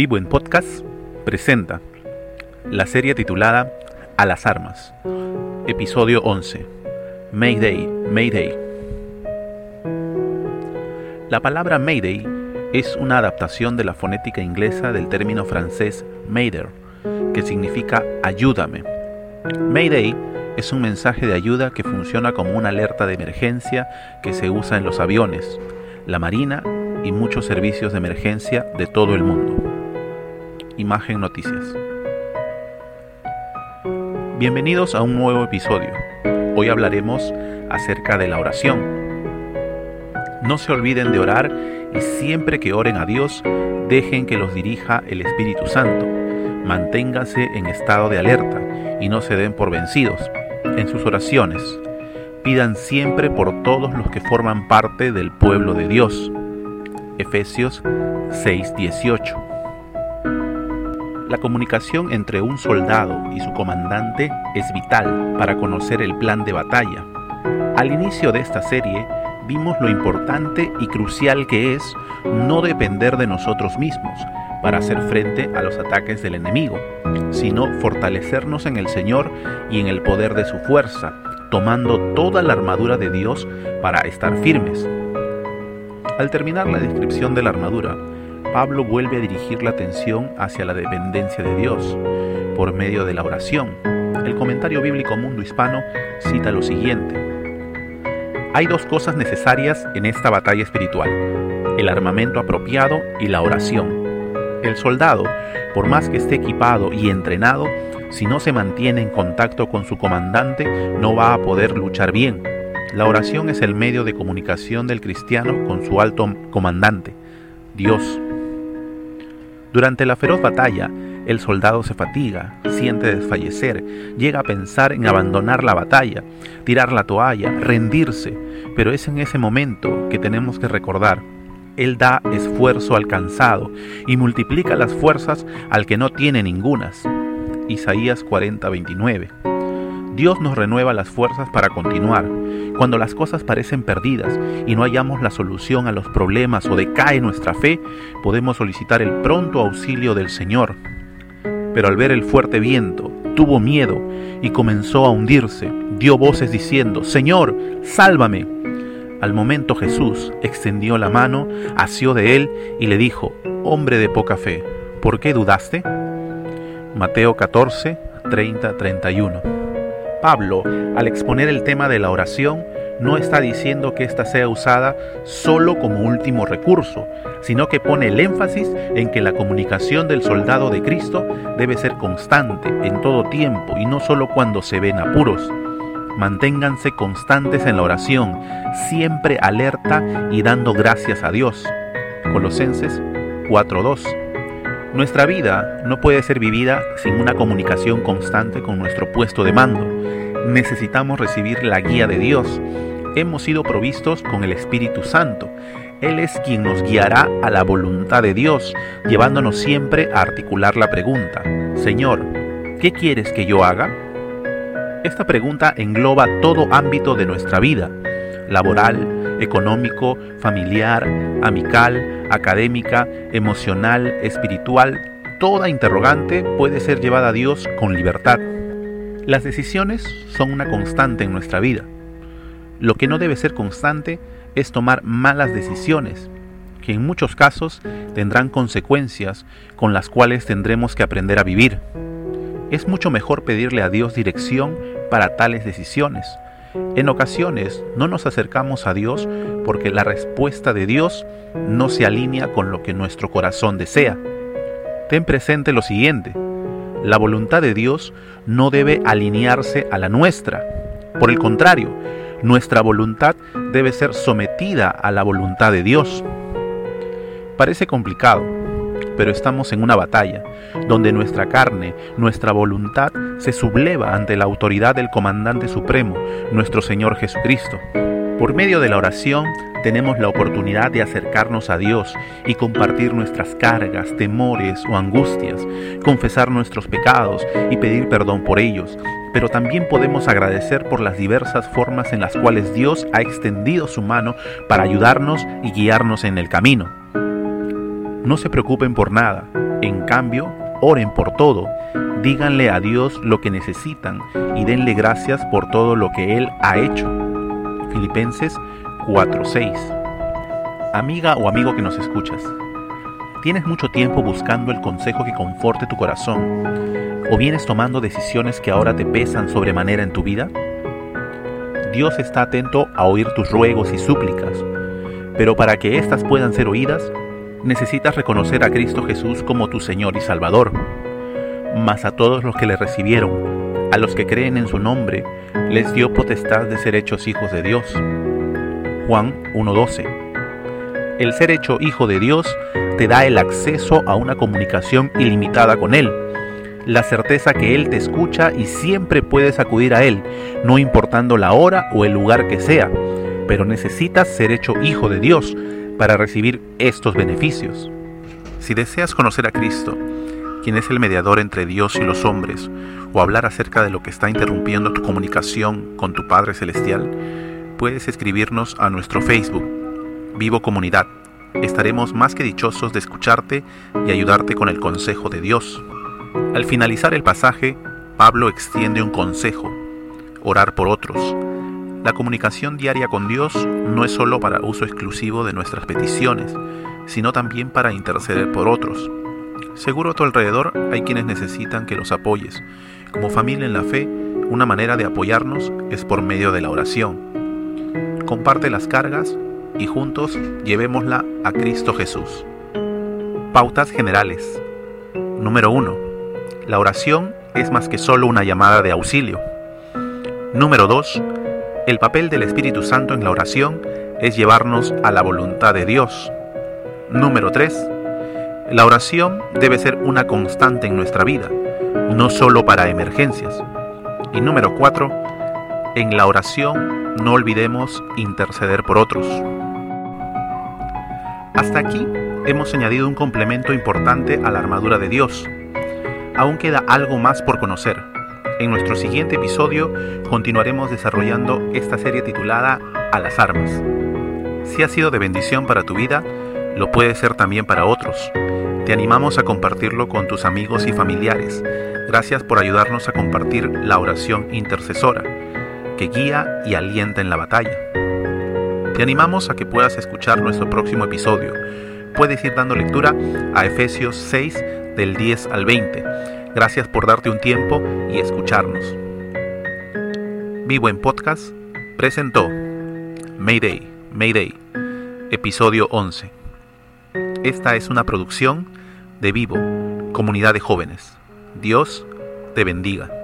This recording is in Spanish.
Vivo en Podcast presenta la serie titulada A las Armas, episodio 11, Mayday, Mayday. La palabra Mayday es una adaptación de la fonética inglesa del término francés Mayder, que significa ayúdame. Mayday es un mensaje de ayuda que funciona como una alerta de emergencia que se usa en los aviones, la marina y muchos servicios de emergencia de todo el mundo. Imagen Noticias. Bienvenidos a un nuevo episodio. Hoy hablaremos acerca de la oración. No se olviden de orar y siempre que oren a Dios, dejen que los dirija el Espíritu Santo. Manténganse en estado de alerta y no se den por vencidos. En sus oraciones, pidan siempre por todos los que forman parte del pueblo de Dios. Efesios 6:18. La comunicación entre un soldado y su comandante es vital para conocer el plan de batalla. Al inicio de esta serie vimos lo importante y crucial que es no depender de nosotros mismos para hacer frente a los ataques del enemigo, sino fortalecernos en el Señor y en el poder de su fuerza, tomando toda la armadura de Dios para estar firmes. Al terminar la descripción de la armadura, Pablo vuelve a dirigir la atención hacia la dependencia de Dios por medio de la oración. El comentario bíblico Mundo Hispano cita lo siguiente. Hay dos cosas necesarias en esta batalla espiritual, el armamento apropiado y la oración. El soldado, por más que esté equipado y entrenado, si no se mantiene en contacto con su comandante, no va a poder luchar bien. La oración es el medio de comunicación del cristiano con su alto comandante, Dios. Durante la feroz batalla, el soldado se fatiga, siente desfallecer, llega a pensar en abandonar la batalla, tirar la toalla, rendirse, pero es en ese momento que tenemos que recordar, Él da esfuerzo al cansado y multiplica las fuerzas al que no tiene ningunas. Isaías 40:29 Dios nos renueva las fuerzas para continuar. Cuando las cosas parecen perdidas y no hallamos la solución a los problemas o decae nuestra fe, podemos solicitar el pronto auxilio del Señor. Pero al ver el fuerte viento, tuvo miedo y comenzó a hundirse. Dio voces diciendo, Señor, sálvame. Al momento Jesús extendió la mano, asió de él y le dijo, Hombre de poca fe, ¿por qué dudaste? Mateo 14, 30, 31. Pablo, al exponer el tema de la oración, no está diciendo que ésta sea usada solo como último recurso, sino que pone el énfasis en que la comunicación del soldado de Cristo debe ser constante en todo tiempo y no solo cuando se ven apuros. Manténganse constantes en la oración, siempre alerta y dando gracias a Dios. Colosenses 4:2 nuestra vida no puede ser vivida sin una comunicación constante con nuestro puesto de mando. Necesitamos recibir la guía de Dios. Hemos sido provistos con el Espíritu Santo. Él es quien nos guiará a la voluntad de Dios, llevándonos siempre a articular la pregunta, Señor, ¿qué quieres que yo haga? Esta pregunta engloba todo ámbito de nuestra vida, laboral, económico, familiar, amical, académica, emocional, espiritual, toda interrogante puede ser llevada a Dios con libertad. Las decisiones son una constante en nuestra vida. Lo que no debe ser constante es tomar malas decisiones, que en muchos casos tendrán consecuencias con las cuales tendremos que aprender a vivir. Es mucho mejor pedirle a Dios dirección para tales decisiones, en ocasiones no nos acercamos a Dios porque la respuesta de Dios no se alinea con lo que nuestro corazón desea. Ten presente lo siguiente, la voluntad de Dios no debe alinearse a la nuestra. Por el contrario, nuestra voluntad debe ser sometida a la voluntad de Dios. Parece complicado, pero estamos en una batalla, donde nuestra carne, nuestra voluntad, se subleva ante la autoridad del Comandante Supremo, nuestro Señor Jesucristo. Por medio de la oración tenemos la oportunidad de acercarnos a Dios y compartir nuestras cargas, temores o angustias, confesar nuestros pecados y pedir perdón por ellos, pero también podemos agradecer por las diversas formas en las cuales Dios ha extendido su mano para ayudarnos y guiarnos en el camino. No se preocupen por nada, En cambio, oren por todo, díganle a Dios lo que necesitan y denle gracias por todo lo que Él ha hecho. Filipenses 4:6 Amiga o amigo que nos escuchas, ¿tienes mucho tiempo buscando el consejo que conforte tu corazón? ¿O vienes tomando decisiones que ahora te pesan sobremanera en tu vida? Dios está atento a oír tus ruegos y súplicas, pero para que éstas puedan ser oídas, necesitas reconocer a Cristo Jesús como tu Señor y Salvador. Mas a todos los que le recibieron, a los que creen en su nombre, les dio potestad de ser hechos hijos de Dios. Juan 1.12 El ser hecho hijo de Dios te da el acceso a una comunicación ilimitada con Él, la certeza que Él te escucha y siempre puedes acudir a Él, no importando la hora o el lugar que sea, pero necesitas ser hecho hijo de Dios para recibir estos beneficios. Si deseas conocer a Cristo, quien es el mediador entre Dios y los hombres, o hablar acerca de lo que está interrumpiendo tu comunicación con tu Padre Celestial, puedes escribirnos a nuestro Facebook, Vivo Comunidad. Estaremos más que dichosos de escucharte y ayudarte con el consejo de Dios. Al finalizar el pasaje, Pablo extiende un consejo, orar por otros. La comunicación diaria con Dios no es solo para uso exclusivo de nuestras peticiones, sino también para interceder por otros. Seguro a tu alrededor hay quienes necesitan que los apoyes. Como familia en la fe, una manera de apoyarnos es por medio de la oración. Comparte las cargas y juntos llevémosla a Cristo Jesús. Pautas generales. Número 1 la oración es más que solo una llamada de auxilio. Número 2. El papel del Espíritu Santo en la oración es llevarnos a la voluntad de Dios. Número 3. La oración debe ser una constante en nuestra vida, no solo para emergencias. Y número 4. En la oración no olvidemos interceder por otros. Hasta aquí hemos añadido un complemento importante a la armadura de Dios, aún queda algo más por conocer. En nuestro siguiente episodio continuaremos desarrollando esta serie titulada A las armas. Si ha sido de bendición para tu vida, lo puede ser también para otros. Te animamos a compartirlo con tus amigos y familiares. Gracias por ayudarnos a compartir la oración intercesora, que guía y alienta en la batalla. Te animamos a que puedas escuchar nuestro próximo episodio. Puedes ir dando lectura a Efesios 6 del 10 al 20. Gracias por darte un tiempo y escucharnos. Vivo en Podcast presentó Mayday, Mayday, episodio 11. Esta es una producción de Vivo, comunidad de jóvenes. Dios te bendiga.